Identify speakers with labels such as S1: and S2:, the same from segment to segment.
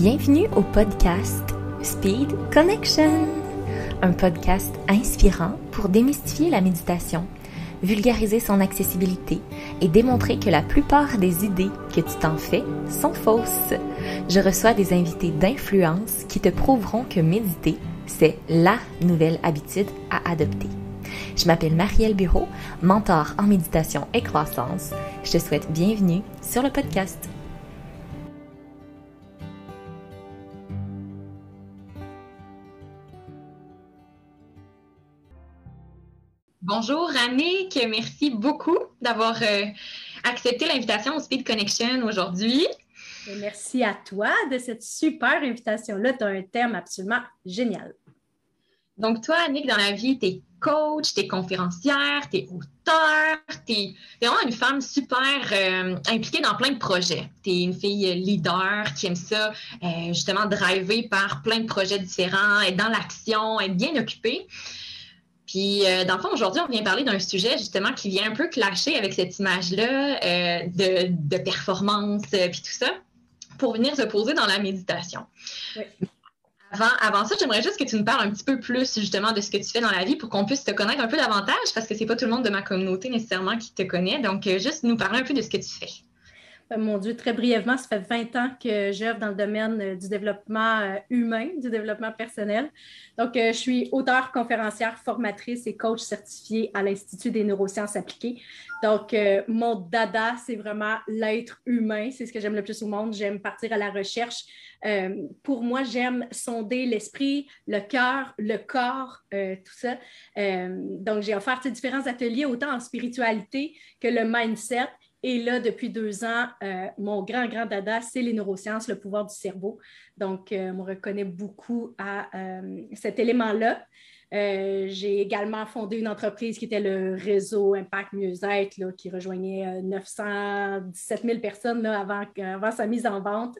S1: Bienvenue au podcast Speed Connection, un podcast inspirant pour démystifier la méditation, vulgariser son accessibilité et démontrer que la plupart des idées que tu t'en fais sont fausses. Je reçois des invités d'influence qui te prouveront que méditer, c'est la nouvelle habitude à adopter. Je m'appelle Marielle Bureau, mentor en méditation et croissance. Je te souhaite bienvenue sur le podcast.
S2: Bonjour Annick, merci beaucoup d'avoir euh, accepté l'invitation au Speed Connection aujourd'hui.
S3: Merci à toi de cette super invitation-là. Tu as un thème absolument génial.
S2: Donc, toi, Annick, dans la vie, tu es coach, tu es conférencière, tu es auteur, tu es, vraiment une femme super euh, impliquée dans plein de projets. Tu es une fille leader qui aime ça, euh, justement, driver par plein de projets différents, être dans l'action, être bien occupée. Puis, euh, dans le fond, aujourd'hui, on vient parler d'un sujet justement qui vient un peu clasher avec cette image-là euh, de, performance euh, puis tout ça, pour venir se poser dans la méditation. Avant, avant ça, j'aimerais juste que tu nous parles un petit peu plus justement de ce que tu fais dans la vie pour qu'on puisse te connaître un peu davantage, parce que c'est pas tout le monde de ma communauté nécessairement qui te connaît. Donc, juste nous parler un peu de ce que tu fais.
S3: Euh, mon Dieu, très brièvement, ça fait 20 ans que j'œuvre dans le domaine euh, du développement euh, humain, du développement personnel. Donc, je suis auteure, conférencière, formatrice et coach certifiée à l'Institut des neurosciences appliquées. Donc, mon dada, c'est vraiment l'être humain. C'est ce que j'aime le plus au monde. J'aime partir à la recherche. pour moi, j'aime sonder l'esprit, le cœur, le corps, tout ça. donc, j'ai offert différents ateliers, autant en spiritualité que le mindset et là, depuis deux ans, euh, mon grand, grand dada, c'est les neurosciences, le pouvoir du cerveau. Donc, euh, on reconnaît beaucoup à euh, cet élément-là. J'ai également fondé une entreprise qui était le réseau Impact Mieux-être, qui rejoignait 917 000 personnes là, avant, avant, sa mise en vente.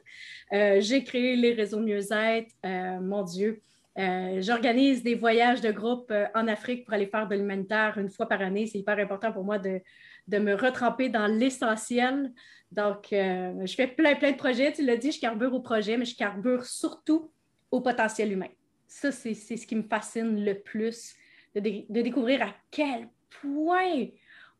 S3: J'ai créé les réseaux Mieux-être. mon Dieu, J'organise des voyages de groupe en Afrique pour aller faire de l'humanitaire une fois par année. C'est hyper important pour moi de, de me retremper dans l'essentiel. Donc, euh, je fais plein, plein de projets. Tu l'as dit, je carbure au projet, mais je carbure surtout au potentiel humain. Ça, c'est ce qui me fascine le plus, de, découvrir à quel point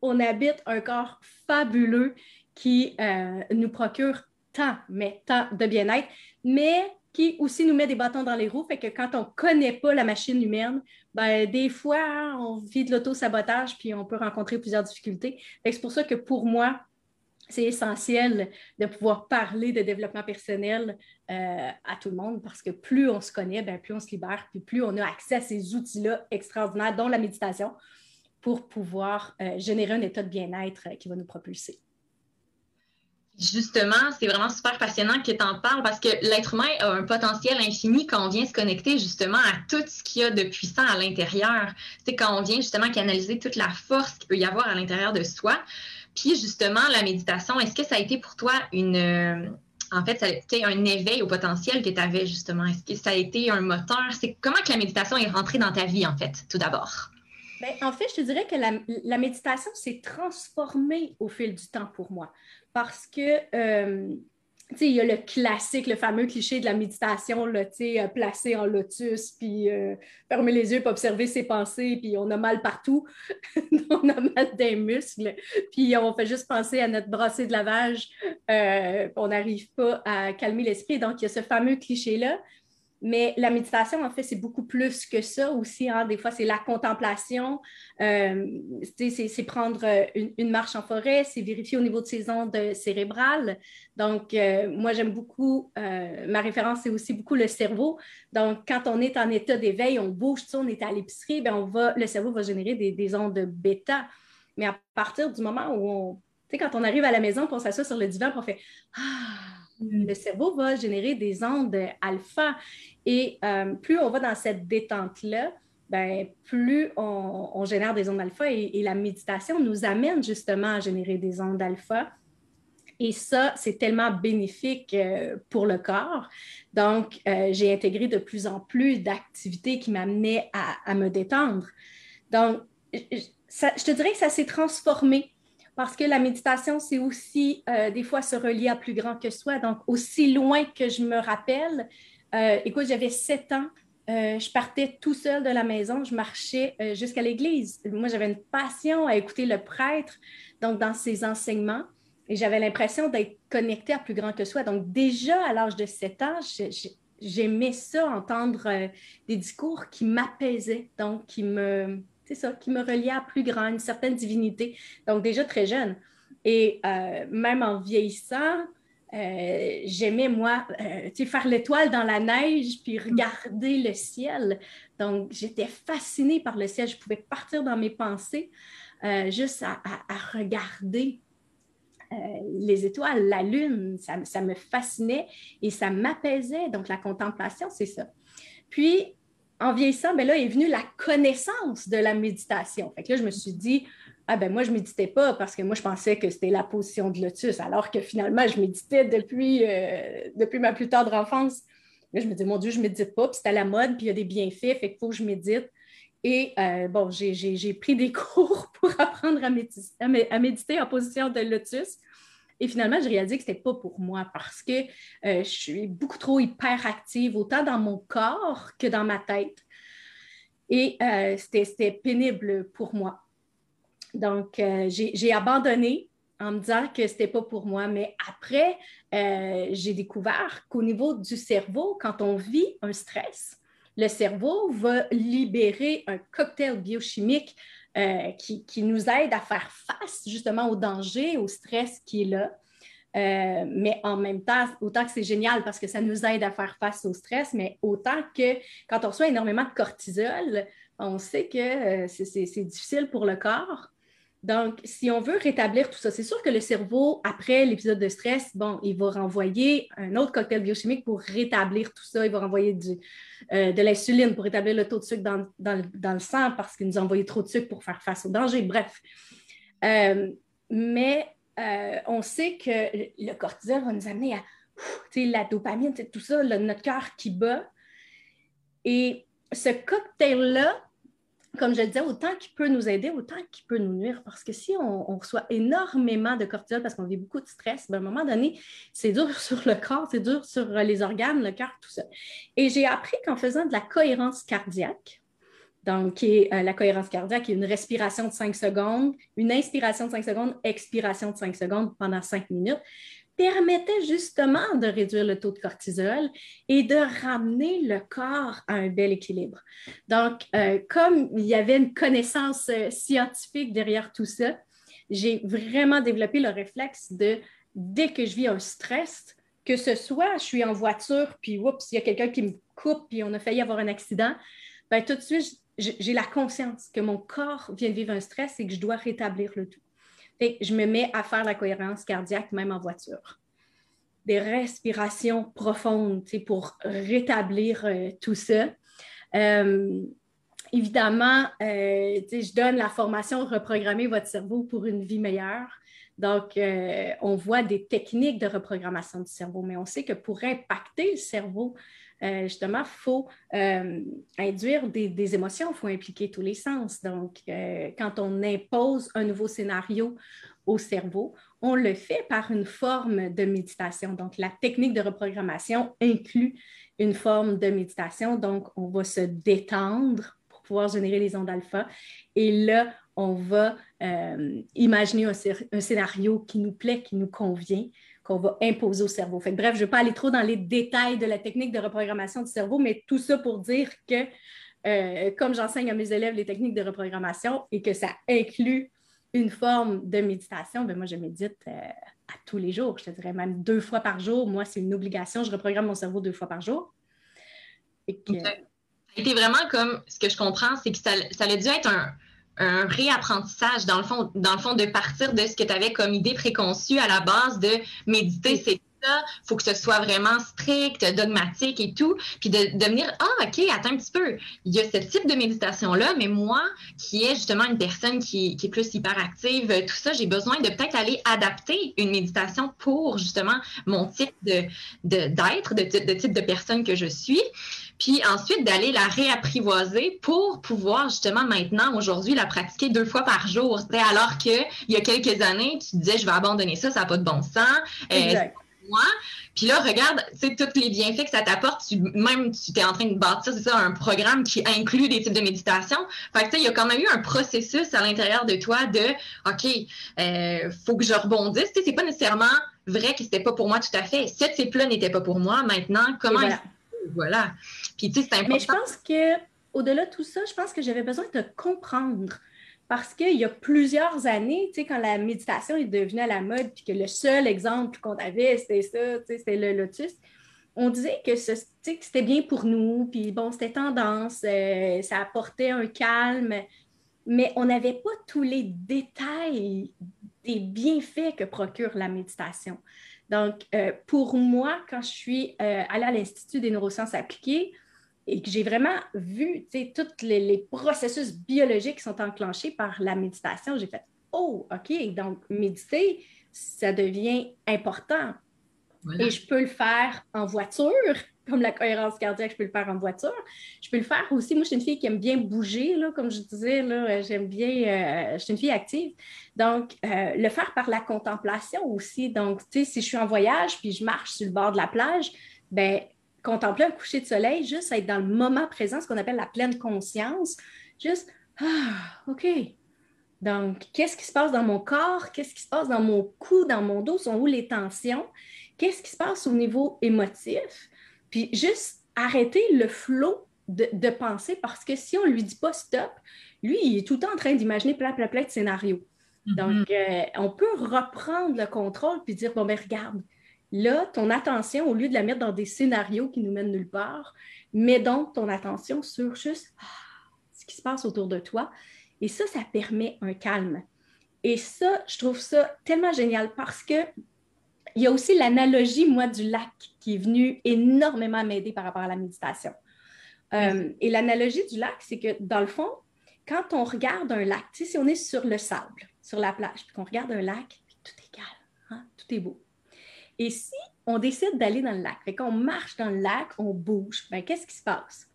S3: on habite un corps fabuleux qui euh, nous procure tant, mais tant de bien-être, mais qui aussi nous met des bâtons dans les roues, fait que quand on ne connaît pas la machine humaine, ben, des fois, hein, on vit de l'auto-sabotage, puis on peut rencontrer plusieurs difficultés. C'est pour ça que pour moi, c'est essentiel de pouvoir parler de développement personnel euh, à tout le monde parce que plus on se connaît, ben, plus on se libère, puis plus on a accès à ces outils-là extraordinaires, dont la méditation, pour pouvoir euh, générer un état de bien-être euh, qui va nous propulser.
S2: Justement, c'est vraiment super passionnant que tu en parles parce que l'être humain a un potentiel infini quand on vient se connecter justement à tout ce qu'il y a de puissant à l'intérieur. C'est quand on vient justement canaliser toute la force qu'il peut y avoir à l'intérieur de soi. Puis justement, la méditation, est-ce que ça a été pour toi une... Euh, en fait, ça a été un éveil au potentiel que tu avais justement? Est-ce que ça a été un moteur? C'est comment que la méditation est rentrée dans ta vie en fait, tout d'abord?
S3: Bien, en fait, je te dirais que la, méditation s'est transformée au fil du temps pour moi parce que, euh, tu sais, il y a le classique, le fameux cliché de la méditation, là, tu sais, euh, placé en lotus, puis euh, fermer les yeux, puis observer ses pensées, puis on a mal partout, on a mal des muscles, puis on fait juste penser à notre brassée de lavage, on n'arrive pas à calmer l'esprit. Donc, il y a ce fameux cliché-là. Mais la méditation, en fait, c'est beaucoup plus que ça aussi. Hein. Des fois, c'est la contemplation, euh, c'est prendre euh, une, marche en forêt, c'est vérifier au niveau de ses ondes cérébrales. Donc, euh, moi, j'aime beaucoup, ma référence, c'est aussi beaucoup le cerveau. Donc, quand on est en état d'éveil, on bouge, on est à l'épicerie, ben, on va, le cerveau va générer des, des ondes bêta. Mais à partir du moment où on, tu sais, quand on arrive à la maison, qu'on s'assoit sur le divan, on fait Ah! Le cerveau va générer des ondes alpha. Et euh, plus on va dans cette détente-là, ben, plus on, génère des ondes alpha et, la méditation nous amène justement à générer des ondes alpha. Et ça, c'est tellement bénéfique euh, pour le corps. Donc, euh, j'ai intégré de plus en plus d'activités qui m'amenaient à, me détendre. Donc, je te dirais que ça s'est transformé parce que la méditation, c'est aussi euh, des fois se relier à plus grand que soi. Donc, aussi loin que je me rappelle, euh, écoute, j'avais sept ans, euh, je partais tout seul de la maison, je marchais jusqu'à l'église. Moi, j'avais une passion à écouter le prêtre, donc dans ses enseignements, et j'avais l'impression d'être connectée à plus grand que soi. Donc, déjà à l'âge de sept ans, j'aimais ça, entendre des discours qui m'apaisaient, donc qui me c'est ça, qui me reliait à plus grand, une certaine divinité. Donc, déjà très jeune. Et euh, même en vieillissant, euh, j'aimais, moi, euh, faire l'étoile dans la neige, puis regarder le ciel. Donc, j'étais fascinée par le ciel. Je pouvais partir dans mes pensées juste à, regarder les étoiles, la lune. Ça, ça me fascinait et ça m'apaisait. Donc, la contemplation, c'est ça. Puis, en vieillissant, ben là est venue la connaissance de la méditation. Fait que là, je me suis dit, ah ben moi, je ne méditais pas parce que moi, je pensais que c'était la position de lotus, alors que finalement, je méditais depuis, euh, ma plus tendre enfance. Là, je me dis, mon Dieu, je ne médite pas, puis c'est à la mode, puis il y a des bienfaits, fait faut que je médite. Et euh, bon, j'ai pris des cours pour apprendre à à méditer en position de lotus. Et finalement, j'ai réalisé que ce n'était pas pour moi parce que euh, je suis beaucoup trop hyperactive, autant dans mon corps que dans ma tête. Et euh, c'était pénible pour moi. Donc, euh, j'ai abandonné en me disant que ce n'était pas pour moi. Mais après, j'ai découvert qu'au niveau du cerveau, quand on vit un stress, le cerveau va libérer un cocktail biochimique euh, qui, nous aide à faire face justement au danger, au stress qui est là. Euh, mais en même temps, autant que c'est génial parce que ça nous aide à faire face au stress, mais autant que quand on reçoit énormément de cortisol, on sait que euh, c'est difficile pour le corps. Donc, si on veut rétablir tout ça, c'est sûr que le cerveau, après l'épisode de stress, bon, il va renvoyer un autre cocktail biochimique pour rétablir tout ça. Il va renvoyer euh, de l'insuline pour rétablir le taux de sucre dans, le sang parce qu'il nous a envoyé trop de sucre pour faire face au danger. Bref. Euh, mais euh, on sait que le cortisol va nous amener à la dopamine, tout ça, notre cœur qui bat. Et ce cocktail-là, comme je le disais, autant qu'il peut nous aider, autant qu'il peut nous nuire. Parce que si on, reçoit énormément de cortisol parce qu'on vit beaucoup de stress, ben, à un moment donné, c'est dur sur le corps, c'est dur sur euh, les organes, le cœur, tout ça. Et j'ai appris qu'en faisant de la cohérence cardiaque, donc euh, la cohérence cardiaque une respiration de 5 secondes, une inspiration de 5 secondes, expiration de 5 secondes pendant 5 minutes, permettait justement de réduire le taux de cortisol et de ramener le corps à un bel équilibre. Donc, euh, comme il y avait une connaissance euh, scientifique derrière tout ça, j'ai vraiment développé le réflexe de, dès que je vis un stress, que ce soit je suis en voiture, puis oups, il y a quelqu'un qui me coupe, puis on a failli avoir un accident, bien, tout de suite, j'ai la conscience que mon corps vient de vivre un stress et que je dois rétablir le tout. Je me mets à faire la cohérence cardiaque même en voiture. Des respirations profondes pour rétablir euh, tout ça. Euh, évidemment, euh, je donne la formation Reprogrammer votre cerveau pour une vie meilleure. Donc, on voit des techniques de reprogrammation du cerveau, mais on sait que pour impacter le cerveau, euh, justement, il faut euh, induire des, émotions, il faut impliquer tous les sens. Donc, euh, quand on impose un nouveau scénario au cerveau, on le fait par une forme de méditation. Donc, la technique de reprogrammation inclut une forme de méditation. Donc, on va se détendre pour pouvoir générer les ondes alpha. Et là, on va imaginer un, scénario qui nous plaît, qui nous convient, qu'on va imposer au cerveau. Bref, je ne vais pas aller trop dans les détails de la technique de reprogrammation du cerveau, mais tout ça pour dire que, euh, comme j'enseigne à mes élèves les techniques de reprogrammation et que ça inclut une forme de méditation, ben moi, je médite euh, à tous les jours. Je te dirais même deux fois par jour. Moi, c'est une obligation. Je reprogramme mon cerveau deux fois par jour.
S2: Et que... vraiment comme, ce que je comprends, c'est que ça, ça a dû être un, un réapprentissage, dans le fond, dans le fond, de partir de ce que tu avais comme idée préconçue à la base de méditer, c'est ça, faut que ce soit vraiment strict, dogmatique et tout, puis de, de venir, ah, OK, attends un petit peu, il y a ce type de méditation-là, mais moi, qui est justement une personne qui, qui est plus hyperactive, tout ça, j'ai besoin de peut-être aller adapter une méditation pour justement mon type de, d'être, de, de, type de personne que je suis. Puis ensuite d'aller la réapprivoiser pour pouvoir justement maintenant, aujourd'hui, la pratiquer deux fois par jour. Alors qu'il y a quelques années, tu disais, je vais abandonner ça, ça n'a pas de bon sens. Euh, exact. moi. Puis là, regarde, tu sais, tous les bienfaits que ça t'apporte. même, tu es en train de bâtir, c'est ça, un programme qui inclut des types de méditation. Fait que, tu sais, il y a quand même eu un processus à l'intérieur de toi de, OK, euh, faut que je rebondisse. Tu sais, c'est pas nécessairement vrai que c'était pas pour moi tout à fait. Cette type-là n'était pas pour moi. Maintenant, comment... Voilà. voilà.
S3: Puis, tu sais, c'est important. Mais je pense que, au-delà de tout ça, je pense que j'avais besoin de comprendre parce qu'il y a plusieurs années, tu sais, quand la méditation est devenue à la mode, puis que le seul exemple qu'on avait, c'était ça, tu sais, c'était le lotus, on disait que, ce, que c'était bien pour nous, puis bon, c'était tendance, euh, ça apportait un calme, mais on n'avait pas tous les détails des bienfaits que procure la méditation. Donc, euh, pour moi, quand je suis euh, allée à l'Institut des neurosciences appliquées, et que j'ai vraiment vu tous les, processus biologiques qui sont enclenchés par la méditation, j'ai fait Oh, OK, donc méditer, ça devient important. Et je peux le faire en voiture, comme la cohérence cardiaque, je peux le faire en voiture. Je peux le faire aussi. Moi, je suis une fille qui aime bien bouger, là, comme je disais, là, j'aime bien, euh, je suis une fille active. Donc, euh, le faire par la contemplation aussi. Donc, tu sais, si je suis en voyage puis je marche sur le bord de la plage, ben contempler un coucher de soleil, juste être dans le moment présent, ce qu'on appelle la pleine conscience, juste, ah, OK. Donc, qu'est-ce qui se passe dans mon corps? Qu'est-ce qui se passe dans mon cou, dans mon dos? Sont où les tensions? Qu'est-ce qui se passe au niveau émotif? Puis juste arrêter le flot de, pensée parce que si on ne lui dit pas stop, lui, il est tout le temps en train d'imaginer plein, plein, plein de scénarios. Mm-hmm. Donc, euh, on peut reprendre le contrôle puis dire, bon, ben regarde, Là, ton attention, au lieu de la mettre dans des scénarios qui nous mènent nulle part, mets donc ton attention sur juste ah, ce qui se passe autour de toi. Et ça, ça permet un calme. Et ça, je trouve ça tellement génial parce que il y a aussi l'analogie, moi, du lac qui est venu énormément m'aider par rapport à la méditation. Euh, et l'analogie du lac, c'est que dans le fond, quand on regarde un lac, si on est sur le sable, sur la plage, puis qu'on regarde un lac, tout est calme, hein, tout est beau. Et si on décide d'aller dans le lac, fait qu'on marche dans le lac, on bouge, ben, qu'est-ce qui se passe?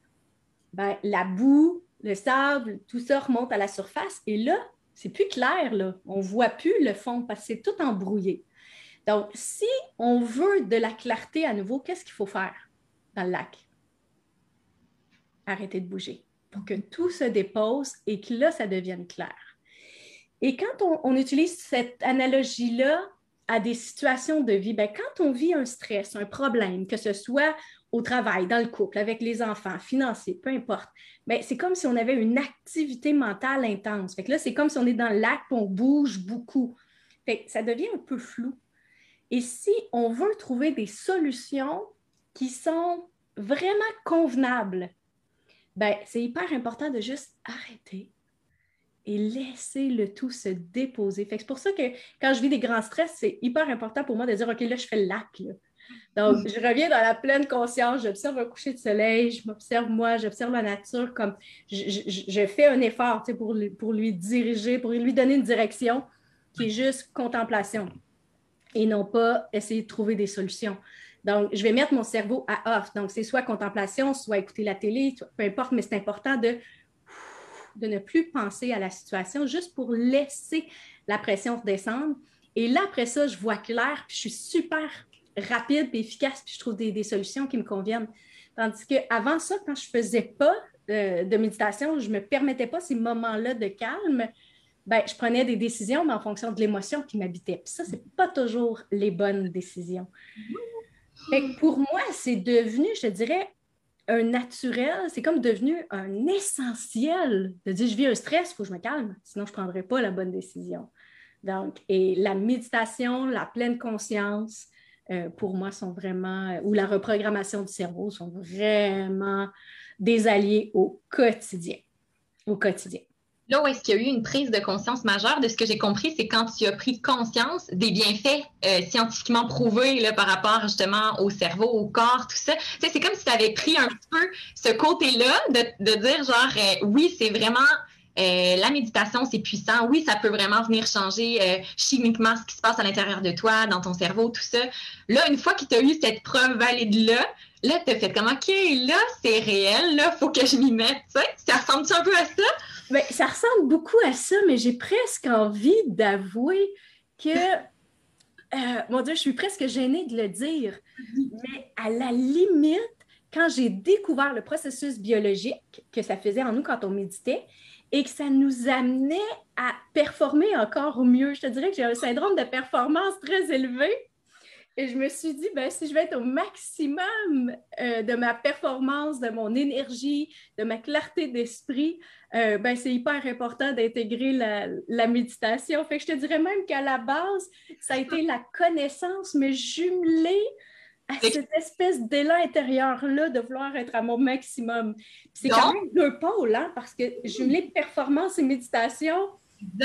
S3: Ben, la boue, le sable, tout ça remonte à la surface et là, c'est plus clair, là. On ne voit plus le fond parce que c'est tout embrouillé. Donc, si on veut de la clarté à nouveau, qu'est-ce qu'il faut faire dans le lac? Arrêter de bouger pour que tout se dépose et que là, ça devienne clair. Et quand on, on utilise cette analogie-là à des situations de vie, ben, quand on vit un stress, un problème, que ce soit au travail, dans le couple, avec les enfants, financier, peu importe, ben, c'est comme si on avait une activité mentale intense. Fait que là, c'est comme si on est dans le lac et on bouge beaucoup. Fait ça devient un peu flou. Et si on veut trouver des solutions qui sont vraiment convenables, ben, c'est hyper important de juste arrêter, et laisser le tout se déposer. c'est pour ça que quand je vis des grands stress, c'est hyper important pour moi de dire, OK, là, je fais le lac. Donc, mm. je reviens dans la pleine conscience, j'observe un coucher de soleil, je m'observe moi, j'observe la nature comme je, fais un effort pour, lui, pour lui diriger, pour lui donner une direction qui est juste contemplation et non pas essayer de trouver des solutions. Donc, je vais mettre mon cerveau à off. Donc, c'est soit contemplation, soit écouter la télé, peu importe, mais c'est important de de ne plus penser à la situation juste pour laisser la pression redescendre. Et là, après ça, je vois clair, puis je suis super rapide et efficace, puis je trouve des, solutions qui me conviennent. Tandis qu'avant ça, quand je ne faisais pas euh, de méditation, je ne me permettais pas ces moments-là de calme, ben, je prenais des décisions, mais en fonction de l'émotion qui m'habitait. Puis ça, ce n'est pas toujours les bonnes décisions. pour moi, c'est devenu, je dirais, un naturel, c'est comme devenu un essentiel de dire je vis un stress, il faut que je me calme, sinon je ne prendrai pas la bonne décision. Donc, et la méditation, la pleine conscience, euh, pour moi, sont vraiment, ou la reprogrammation du cerveau sont vraiment des alliés au quotidien. Au quotidien.
S2: Là où est-ce qu'il y a eu une prise de conscience majeure, de ce que j'ai compris, c'est quand tu as pris conscience des bienfaits euh, scientifiquement prouvés là, par rapport justement au cerveau, au corps, tout ça. C'est comme si tu avais pris un peu ce côté-là de, de, dire genre, euh, oui, c'est vraiment euh, la méditation, c'est puissant. Oui, ça peut vraiment venir changer chimiquement ce qui se passe à l'intérieur de toi, dans ton cerveau, tout ça. Là, une fois que tu as eu cette preuve valide-là, là, tu as fait comme, OK, là, c'est réel, là, faut que je m'y mette. Ça ressemble un peu à ça?
S3: Bien, ça ressemble beaucoup à ça, mais j'ai presque envie d'avouer que, euh, mon Dieu, je suis presque gênée de le dire, mais à la limite, quand j'ai découvert le processus biologique que ça faisait en nous quand on méditait et que ça nous amenait à performer encore mieux, je te dirais que j'ai un syndrome de performance très élevé. Et je me suis dit, ben, si je veux être au maximum euh, de ma performance, de mon énergie, de ma clarté d'esprit, euh, ben, c'est hyper important d'intégrer la, la, méditation. Fait que je te dirais même qu'à la base, ça a été la connaissance, mais jumelée à cette espèce d'élan intérieur-là de vouloir être à mon maximum. C'est quand même deux pôles, hein, parce que jumeler performance et méditation,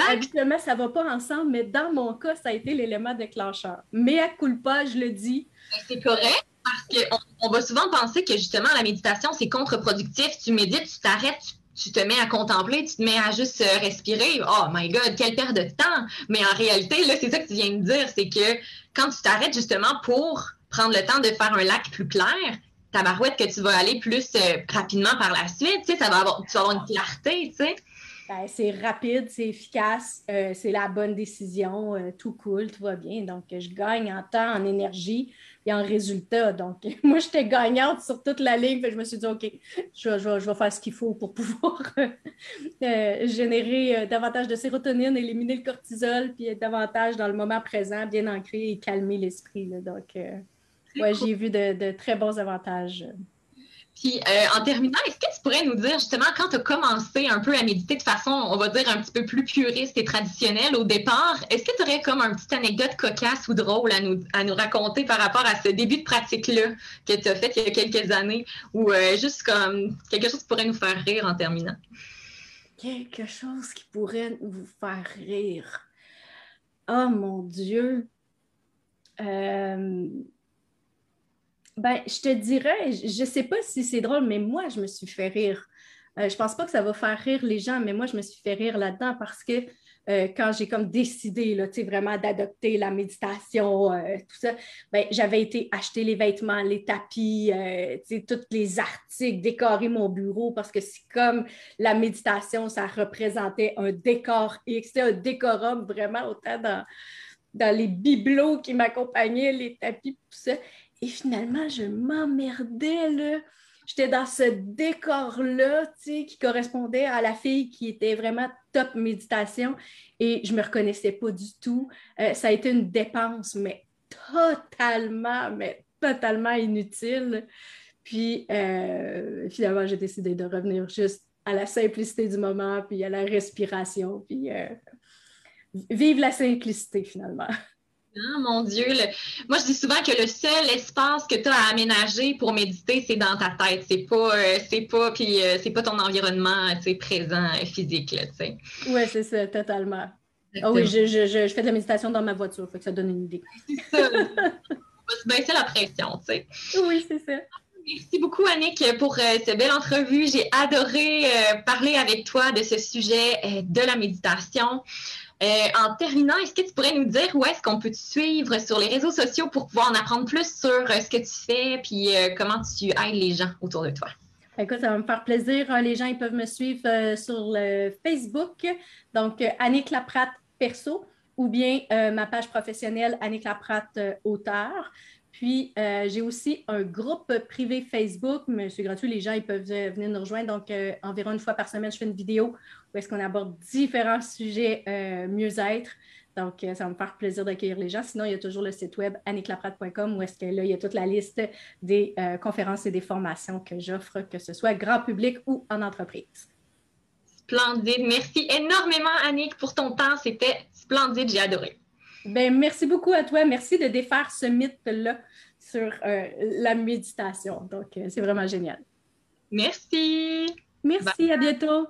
S3: Habituellement, ça ne va pas ensemble, mais dans mon cas, ça a été l'élément déclencheur. Mais à culpa, je le dis.
S2: Ben, c'est correct parce qu'on on va souvent penser que justement la méditation, c'est contre-productif. Tu médites, tu t'arrêtes, tu, te mets à contempler, tu te mets à juste euh, respirer. Oh my God, quelle perte de temps! Mais en réalité, là, c'est ça que tu viens de dire, c'est que quand tu t'arrêtes justement pour prendre le temps de faire un lac plus clair, ta barouette que tu vas aller plus euh, rapidement par la suite, tu sais, ça va avoir, tu vas avoir une clarté, tu sais.
S3: Ben, c'est rapide, c'est efficace, euh, c'est la bonne décision, euh, tout cool, tout va bien. Donc, je gagne en temps, en énergie et en résultat. Donc, moi, j'étais gagnante sur toute la ligne. je me suis dit, OK, je, vais faire ce qu'il faut pour pouvoir euh, générer davantage de sérotonine, éliminer le cortisol, puis être davantage dans le moment présent, bien ancré et calmer l'esprit. Donc, ouais, j'ai vu de, très bons avantages.
S2: Euh, en terminant, est-ce que tu pourrais nous dire justement quand tu as commencé un peu à méditer de façon, on va dire, un petit peu plus puriste et traditionnelle au départ, est-ce que tu aurais comme une petite anecdote cocasse ou drôle à nous, à nous raconter par rapport à ce début de pratique-là que tu as fait il y a quelques années ou euh, juste comme quelque chose qui pourrait nous faire rire en terminant?
S3: Quelque chose qui pourrait vous faire rire. Oh mon Dieu! Euh ben, je te dirais, je ne sais pas si c'est drôle, mais moi, je me suis fait rire. Euh, je ne pense pas que ça va faire rire les gens, mais moi, je me suis fait rire là-dedans parce que euh, quand j'ai comme décidé là, vraiment d'adopter la méditation, euh, tout ça, ben, j'avais été acheter les vêtements, les tapis, tous les articles, décorer mon bureau parce que c'est comme la méditation, ça représentait un décor X, c'était un décorum vraiment autant dans les bibelots qui m'accompagnaient, les tapis, tout ça. Et finalement, je m'emmerdais, là. J'étais dans ce décor-là, tu sais, qui correspondait à la fille qui était vraiment top méditation et je me reconnaissais pas du tout. Euh, ça a été une dépense, mais totalement, mais totalement inutile. Puis euh, finalement, j'ai décidé de revenir juste à la simplicité du moment, puis à la respiration, puis euh, vive la simplicité finalement.
S2: Ah, mon Dieu, moi je dis souvent que le seul espace que tu as à aménager pour méditer, c'est dans ta tête. C'est pas, euh, c'est pas, puis euh, c'est pas ton environnement présent euh, physique.
S3: Oui, c'est ça, totalement. Ah oui, je, je, je, fais de la méditation dans ma voiture, faut que ça donne une idée. C'est ça. On
S2: va se baisser la pression, tu sais.
S3: Oui, c'est ça.
S2: Merci beaucoup, Annick, pour cette belle entrevue. J'ai adoré parler avec toi de ce sujet de la méditation. Euh, en terminant, est-ce que tu pourrais nous dire où est-ce qu'on peut te suivre sur les réseaux sociaux pour pouvoir en apprendre plus sur euh, ce que tu fais puis euh, comment tu aides les gens autour de toi?
S3: Écoute, ça va me faire plaisir. Les gens ils peuvent me suivre sur le Facebook, donc Annick Laprate Perso, ou bien ma page professionnelle Annick Laprate Auteur. Puis, j'ai aussi un groupe privé Facebook, mais c'est gratuit, les gens ils peuvent venir nous rejoindre. Donc, environ une fois par semaine, je fais une vidéo où est-ce qu'on aborde différents sujets euh, mieux-être. Donc, euh, ça va me faire plaisir d'accueillir les gens. Sinon, il y a toujours le site web anniklaprate.com où est-ce que là, il y a toute la liste des euh, conférences et des formations que j'offre, que ce soit grand public ou en entreprise.
S2: Splendide. Merci énormément, Annick, pour ton temps. C'était splendide. J'ai adoré.
S3: Ben, merci beaucoup à toi. Merci de défaire ce mythe-là sur la méditation. Donc, c'est vraiment génial.
S2: Merci.
S3: Merci. À bientôt.